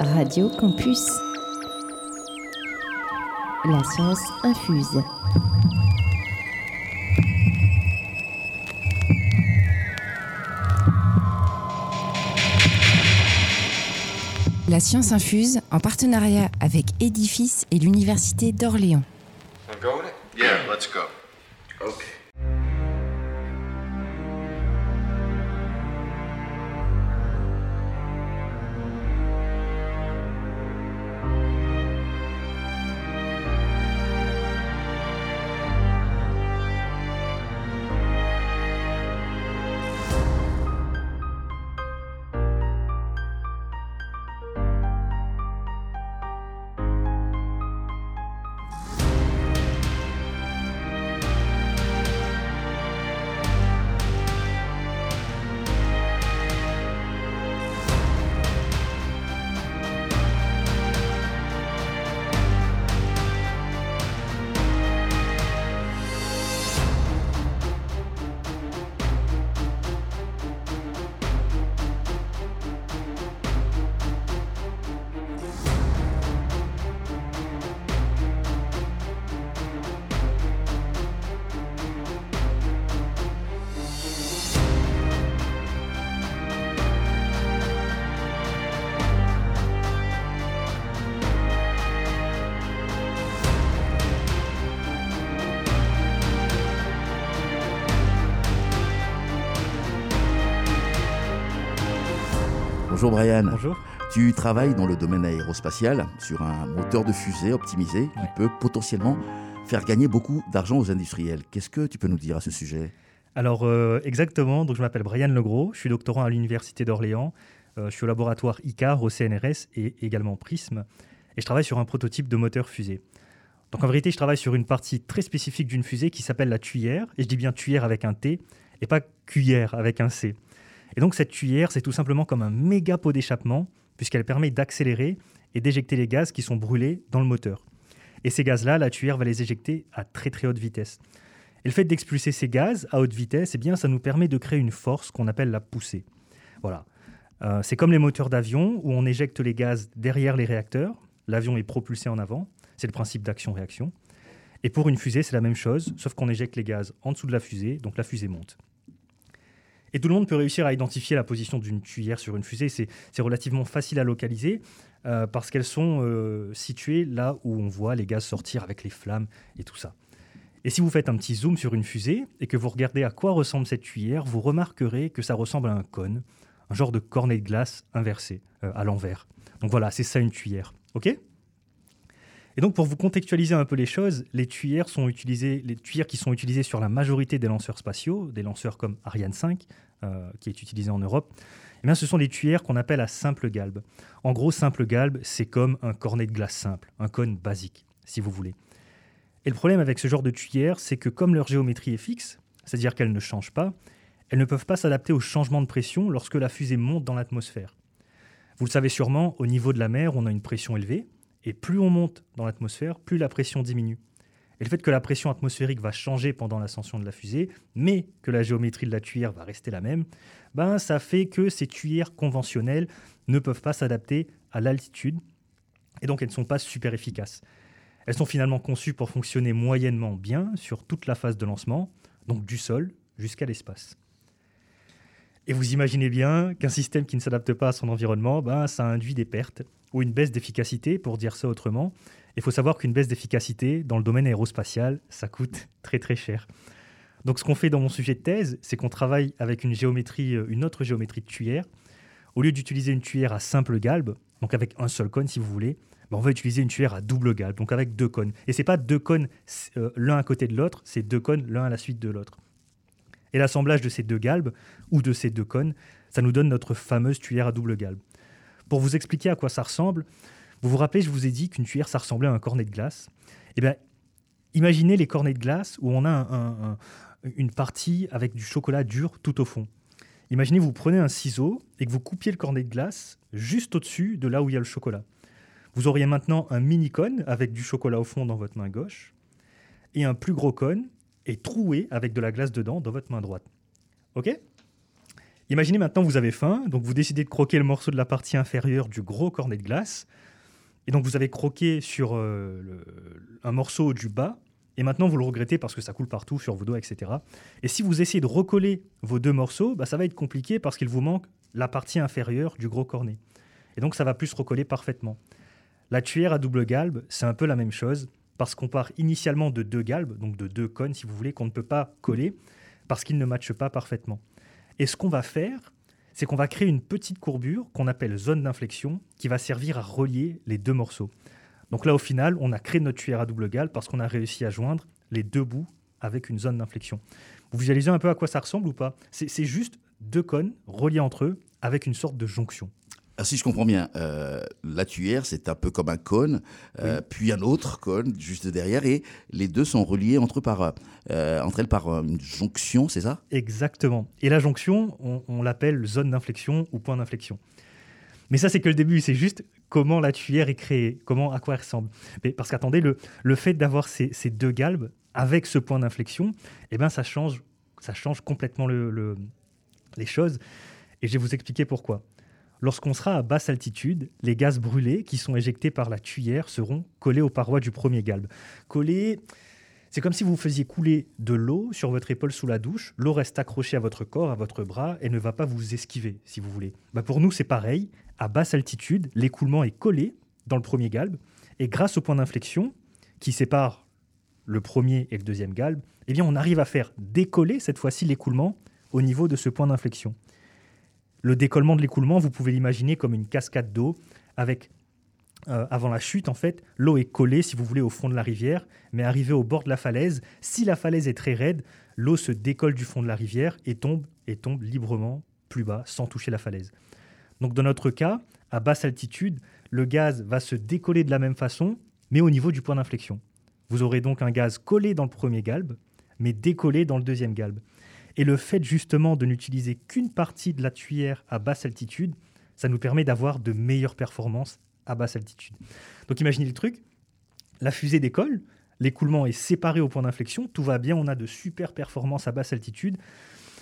Radio Campus. La science infuse. La science infuse en partenariat avec Edifice et l'Université d'Orléans. Yeah, let's go. Okay. Bonjour Brian. Bonjour. Tu travailles dans le domaine aérospatial sur un moteur de fusée optimisé qui peut potentiellement faire gagner beaucoup d'argent aux industriels. Qu'est-ce que tu peux nous dire à ce sujet? Alors euh, exactement, donc je m'appelle Brian Legros, je suis doctorant à l'Université d'Orléans, Euh, je suis au laboratoire ICAR au CNRS et également PRISM, et je travaille sur un prototype de moteur fusée. Donc en vérité, je travaille sur une partie très spécifique d'une fusée qui s'appelle la tuyère, et je dis bien tuyère avec un T, et pas cuillère avec un C. Et donc cette tuyère, c'est tout simplement comme un méga pot d'échappement, puisqu'elle permet d'accélérer et d'éjecter les gaz qui sont brûlés dans le moteur. Et ces gaz-là, la tuyère va les éjecter à très très haute vitesse. Et le fait d'expulser ces gaz à haute vitesse, eh bien, ça nous permet de créer une force qu'on appelle la poussée. Voilà. Euh, c'est comme les moteurs d'avion où on éjecte les gaz derrière les réacteurs. L'avion est propulsé en avant. C'est le principe d'action-réaction. Et pour une fusée, c'est la même chose, sauf qu'on éjecte les gaz en dessous de la fusée, donc la fusée monte. Et tout le monde peut réussir à identifier la position d'une tuyère sur une fusée. C'est relativement facile à localiser euh, parce qu'elles sont euh, situées là où on voit les gaz sortir avec les flammes et tout ça. Et si vous faites un petit zoom sur une fusée et que vous regardez à quoi ressemble cette tuyère, vous remarquerez que ça ressemble à un cône, un genre de cornet de glace inversé, euh, à l'envers. Donc voilà, c'est ça une tuyère. OK? Et donc pour vous contextualiser un peu les choses, les tuyères qui sont utilisées sur la majorité des lanceurs spatiaux, des lanceurs comme Ariane 5, euh, qui est utilisé en Europe, eh ce sont des tuyères qu'on appelle à simple galbe. En gros, simple galbe, c'est comme un cornet de glace simple, un cône basique, si vous voulez. Et le problème avec ce genre de tuyères, c'est que comme leur géométrie est fixe, c'est-à-dire qu'elles ne changent pas, elles ne peuvent pas s'adapter au changement de pression lorsque la fusée monte dans l'atmosphère. Vous le savez sûrement, au niveau de la mer, on a une pression élevée, et plus on monte dans l'atmosphère, plus la pression diminue. Et le fait que la pression atmosphérique va changer pendant l'ascension de la fusée, mais que la géométrie de la tuyère va rester la même, ben ça fait que ces tuyères conventionnelles ne peuvent pas s'adapter à l'altitude, et donc elles ne sont pas super efficaces. Elles sont finalement conçues pour fonctionner moyennement bien sur toute la phase de lancement, donc du sol jusqu'à l'espace. Et vous imaginez bien qu'un système qui ne s'adapte pas à son environnement, ben, ça induit des pertes ou une baisse d'efficacité, pour dire ça autrement. Il faut savoir qu'une baisse d'efficacité dans le domaine aérospatial, ça coûte très très cher. Donc ce qu'on fait dans mon sujet de thèse, c'est qu'on travaille avec une géométrie, euh, une autre géométrie de tuyère. Au lieu d'utiliser une tuyère à simple galbe, donc avec un seul cône si vous voulez, ben, on va utiliser une tuyère à double galbe, donc avec deux cônes. Et c'est pas deux cônes euh, l'un à côté de l'autre, c'est deux cônes l'un à la suite de l'autre. Et l'assemblage de ces deux galbes, ou de ces deux cônes, ça nous donne notre fameuse tuyère à double galbe. Pour vous expliquer à quoi ça ressemble, vous vous rappelez, je vous ai dit qu'une tuyère, ça ressemblait à un cornet de glace. Eh bien, imaginez les cornets de glace où on a un- un- un- une partie avec du chocolat dur tout au fond. Imaginez, vous prenez un ciseau et que vous coupiez le cornet de glace juste au-dessus de là où il y a le chocolat. Vous auriez maintenant un mini cône avec du chocolat au fond dans votre main gauche et un plus gros cône et troué avec de la glace dedans dans votre main droite. OK? Imaginez maintenant vous avez faim, donc vous décidez de croquer le morceau de la partie inférieure du gros cornet de glace. Et donc vous avez croqué sur euh, un morceau du bas, et maintenant vous le regrettez parce que ça coule partout sur vos doigts, etc. Et si vous essayez de recoller vos deux morceaux, bah, ça va être compliqué parce qu'il vous manque la partie inférieure du gros cornet. Et donc ça va plus se recoller parfaitement. La tuyère à double galbe, c'est un peu la même chose, parce qu'on part initialement de deux galbes, donc de deux cônes si vous voulez, qu'on ne peut pas coller, parce qu'ils ne matchent pas parfaitement. Et ce qu'on va faire, c'est qu'on va créer une petite courbure qu'on appelle zone d'inflexion, qui va servir à relier les deux morceaux. Donc là, au final, on a créé notre tuyère à double galbe parce qu'on a réussi à joindre les deux bouts avec une zone d'inflexion. Vous visualisez un peu à quoi ça ressemble ou pas? C'est c'est juste deux cônes reliés entre eux avec une sorte de jonction. Ah, si je comprends bien, euh, la tuyère, c'est un peu comme un cône, euh, puis un autre cône juste derrière, et les deux sont reliés entre, par, euh, entre elles par une jonction, c'est ça? Exactement. Et la jonction, on, on l'appelle zone d'inflexion ou point d'inflexion. Mais ça, c'est que le début. C'est juste comment la tuyère est créée, comment, à quoi elle ressemble. Mais parce qu'attendez, le, le fait d'avoir ces, ces deux galbes avec ce point d'inflexion, eh ben, ça change, ça change complètement le- le- les choses. Et je vais vous expliquer pourquoi. Lorsqu'on sera à basse altitude, les gaz brûlés qui sont éjectés par la tuyère seront collés aux parois du premier galbe. Collés, c'est comme si vous faisiez couler de l'eau sur votre épaule sous la douche. L'eau reste accrochée à votre corps, à votre bras, et ne va pas vous esquiver, si vous voulez. Bah pour nous, c'est pareil. À basse altitude, l'écoulement est collé dans le premier galbe, et grâce au point d'inflexion qui sépare le premier et le deuxième galbe, eh bien, on arrive à faire décoller cette fois-ci l'écoulement au niveau de ce point d'inflexion. Le décollement de l'écoulement, vous pouvez l'imaginer comme une cascade d'eau avec euh, avant la chute, en fait, l'eau est collée, si vous voulez, au fond de la rivière, mais arrivé au bord de la falaise, si la falaise est très raide, l'eau se décolle du fond de la rivière et tombe, et tombe librement plus bas, sans toucher la falaise. Donc dans notre cas, à basse altitude, le gaz va se décoller de la même façon, mais au niveau du point d'inflexion. Vous aurez donc un gaz collé dans le premier galbe, mais décollé dans le deuxième galbe. Et le fait justement de n'utiliser qu'une partie de la tuyère à basse altitude, ça nous permet d'avoir de meilleures performances à basse altitude. Donc imaginez le truc, la fusée décolle, l'écoulement est séparé au point d'inflexion, tout va bien, on a de super performances à basse altitude,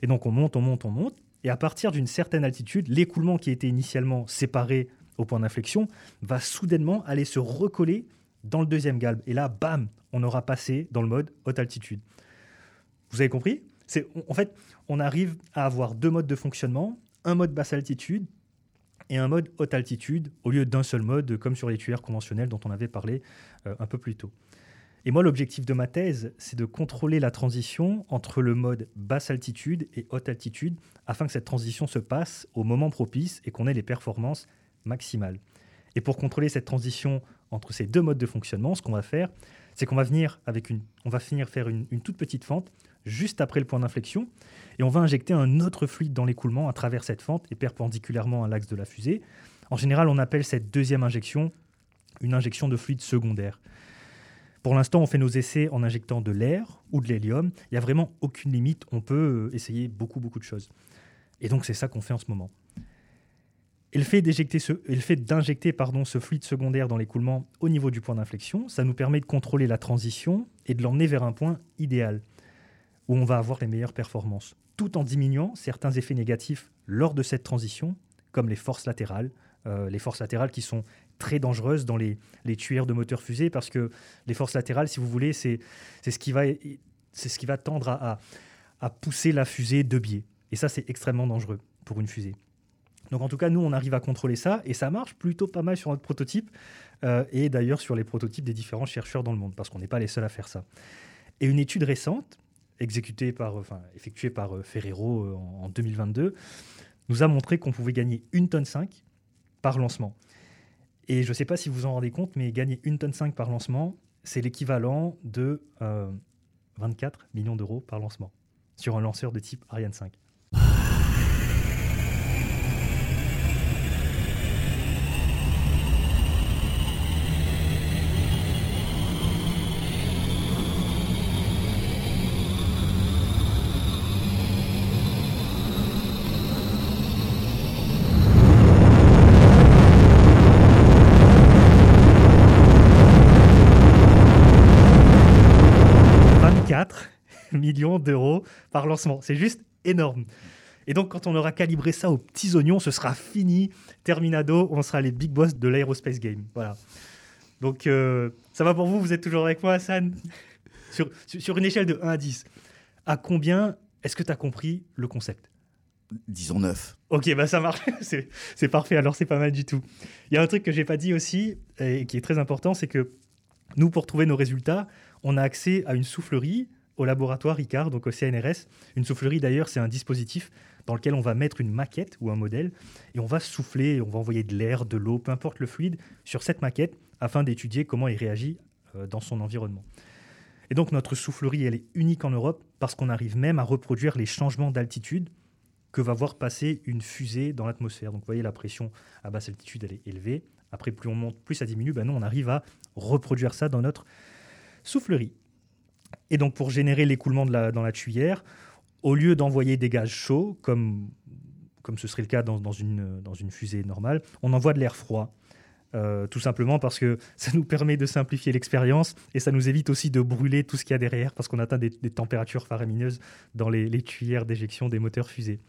et donc on monte, on monte, on monte, et à partir d'une certaine altitude, l'écoulement qui était initialement séparé au point d'inflexion va soudainement aller se recoller dans le deuxième galbe, et là, bam, on aura passé dans le mode haute altitude. Vous avez compris? En fait, on arrive à avoir deux modes de fonctionnement, un mode basse altitude et un mode haute altitude au lieu d'un seul mode comme sur les tuyères conventionnelles dont on avait parlé euh, un peu plus tôt. Et moi, l'objectif de ma thèse, c'est de contrôler la transition entre le mode basse altitude et haute altitude afin que cette transition se passe au moment propice et qu'on ait les performances maximales. Et pour contrôler cette transition entre ces deux modes de fonctionnement, ce qu'on va faire, c'est qu'on va venir avec une, on va finir faire une toute petite fente juste après le point d'inflexion, et on va injecter un autre fluide dans l'écoulement à travers cette fente et perpendiculairement à l'axe de la fusée. En général, on appelle cette deuxième injection une injection de fluide secondaire. Pour l'instant, on fait nos essais en injectant de l'air ou de l'hélium. Il n'y a vraiment aucune limite. On peut euh, essayer beaucoup, beaucoup de choses. Et donc, c'est ça qu'on fait en ce moment. Et le fait ce, d'injecter pardon, ce fluide secondaire dans l'écoulement au niveau du point d'inflexion, ça nous permet de contrôler la transition et de l'emmener vers un point idéal où on va avoir les meilleures performances, tout en diminuant certains effets négatifs lors de cette transition, comme les forces latérales, euh, les forces latérales qui sont très dangereuses dans les, les tuyères de moteurs fusées, parce que les forces latérales, si vous voulez, c'est ce, qui va- ce qui va tendre à, à- à pousser la fusée de biais. Et ça, c'est extrêmement dangereux pour une fusée. Donc en tout cas, nous, on arrive à contrôler ça, et ça marche plutôt pas mal sur notre prototype, euh, et d'ailleurs sur les prototypes des différents chercheurs dans le monde, parce qu'on n'est pas les seuls à faire ça. Et une étude récente, exécutée par, enfin, effectuée par euh, Ferrero euh, en, en 2022, nous a montré qu'on pouvait gagner une tonne 5 par lancement. Et je ne sais pas si vous en rendez compte, mais gagner une tonne 5 par lancement, c'est l'équivalent de euh, 24 millions d'euros par lancement sur un lanceur de type Ariane 5. « 24 millions d'euros par lancement. C'est juste énorme. Et donc, quand on aura calibré ça aux petits oignons, ce sera fini. Terminado, on sera les big boss de l'aérospace game. Voilà. Donc, euh, ça va pour vous? Vous êtes toujours avec moi, Hassan? Sur, sur une échelle de 1 à 10, à combien est-ce que tu as compris le concept? Disons 9. Ok, bah ça marche, c'est parfait, alors c'est pas mal du tout. Il y a un truc que j'ai pas dit aussi, et qui est très important, c'est que nous, pour trouver nos résultats, on a accès à une soufflerie au laboratoire ICAR, donc au CNRS. Une soufflerie, d'ailleurs, c'est un dispositif dans lequel on va mettre une maquette ou un modèle, et on va souffler, on va envoyer de l'air, de l'eau, peu importe le fluide, sur cette maquette, afin d'étudier comment il réagit euh, dans son environnement. Et donc notre soufflerie, elle est unique en Europe parce qu'on arrive même à reproduire les changements d'altitude que va voir passer une fusée dans l'atmosphère. Donc vous voyez, la pression à basse altitude, elle est élevée. Après, plus on monte, plus ça diminue. Ben non, on arrive à reproduire ça dans notre soufflerie. Et donc pour générer l'écoulement dans la tuyère, au lieu d'envoyer des gaz chauds, comme, comme ce serait le cas dans, une, dans une fusée normale, on envoie de l'air froid. Euh, tout simplement parce que ça nous permet de simplifier l'expérience et ça nous évite aussi de brûler tout ce qu'il y a derrière parce qu'on atteint des, températures faramineuses dans les, les cuillères d'éjection des moteurs fusées.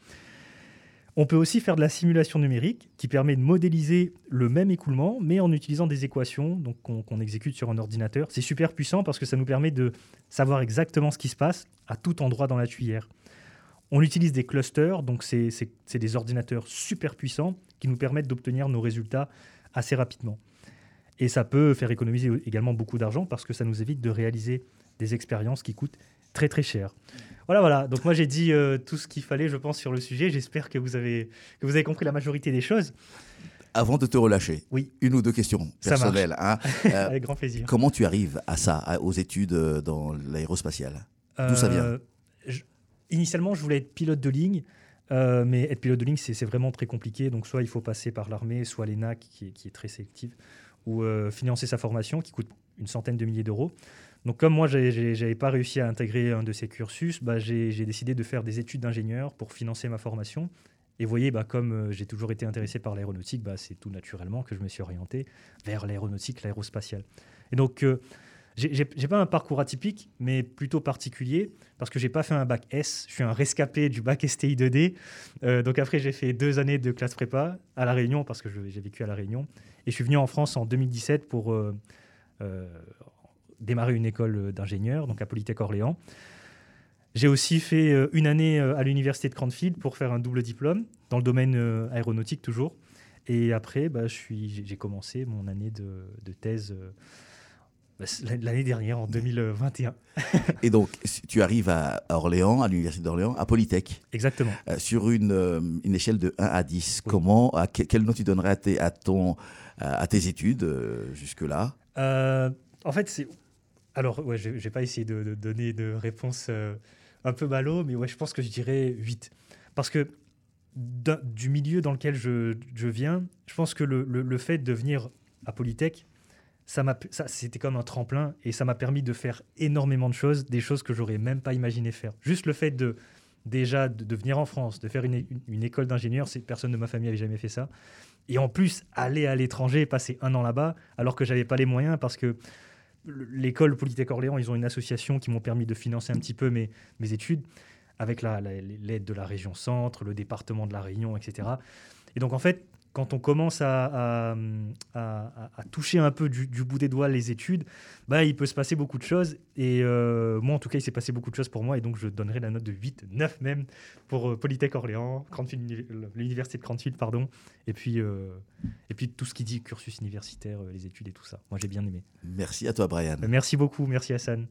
On peut aussi faire de la simulation numérique qui permet de modéliser le même écoulement mais en utilisant des équations qu'on exécute sur un ordinateur. C'est super puissant parce que ça nous permet de savoir exactement ce qui se passe à tout endroit dans la tuyère. On utilise des clusters, donc c'est des ordinateurs super puissants qui nous permettent d'obtenir nos résultats assez rapidement. Et ça peut faire économiser également beaucoup d'argent parce que ça nous évite de réaliser des expériences qui coûtent très très cher. Voilà, voilà. Donc moi j'ai dit euh, tout ce qu'il fallait, je pense, sur le sujet. J'espère que vous avez que vous avez compris la majorité des choses. Avant de te relâcher, oui. une ou deux questions personnelles. Hein. Euh, Avec grand plaisir. Comment tu arrives à ça, aux études euh, dans l'aérospatiale? D'où ça vient? Initialement, je voulais être pilote de ligne. Euh, mais être pilote de ligne, c'est vraiment très compliqué. Donc, soit il faut passer par l'armée, soit l'ENAC, qui est, qui est très sélective, ou euh, financer sa formation, qui coûte une centaine de milliers d'euros. Donc, comme moi, je n'avais pas réussi à intégrer un de ces cursus, bah, j'ai décidé de faire des études d'ingénieur pour financer ma formation. Et vous voyez, bah, comme euh, j'ai toujours été intéressé par l'aéronautique, bah, c'est tout naturellement que je me suis orienté vers l'aéronautique, l'aérospatiale. Et donc, j'ai pas un parcours atypique, mais plutôt particulier, parce que j'ai pas fait un bac S, je suis un rescapé du bac STI 2D. Euh, donc après, j'ai fait deux années de classe prépa à La Réunion, parce que j'ai vécu à La Réunion. Et je suis venu en France en 2017 pour euh, euh, démarrer une école d'ingénieur, donc à Polytech Orléans. J'ai aussi fait une année à l'université de Cranfield pour faire un double diplôme, dans le domaine aéronautique toujours. Et après, bah, j'ai commencé mon année de, de thèse bah, l'année dernière, en 2021. et donc, tu arrives à Orléans, à l'Université d'Orléans, à Polytech. Exactement. Euh, sur une, euh, une, échelle de 1 à 10, comment, à quel nom tu donnerais à tes, à ton, à tes études euh, jusque-là? En fait, c'est. Alors, ouais, je n'ai pas essayé de, donner de réponse un peu ballot, mais ouais, je pense que je dirais 8. Parce que du milieu dans lequel je, viens, je pense que le, fait de venir à Polytech, ça c'était comme un tremplin et ça m'a permis de faire énormément de choses, des choses que j'aurais même pas imaginé faire. Juste le fait de déjà de, venir en France, de faire une, une, école d'ingénieur, personne de ma famille avait jamais fait ça. Et en plus, aller à l'étranger, passer un an là-bas, alors que j'avais pas les moyens parce que l'école Polytech Orléans, ils ont une association qui m'ont permis de financer un petit peu mes, mes études avec l'aide de la région centre, le département de la Réunion, etc. Et donc en fait, quand on commence à, toucher un peu du, bout des doigts les études, bah, il peut se passer beaucoup de choses. Et euh, moi, en tout cas, il s'est passé beaucoup de choses pour moi. Et donc, je donnerai la note de 8, 9 même pour euh, Polytech Orléans, l'université de Cranfield, pardon. Et puis, euh, et puis tout ce qui dit cursus universitaire, les études et tout ça. Moi, j'ai bien aimé. Merci à toi, Brian. Merci beaucoup. Merci, Hassan.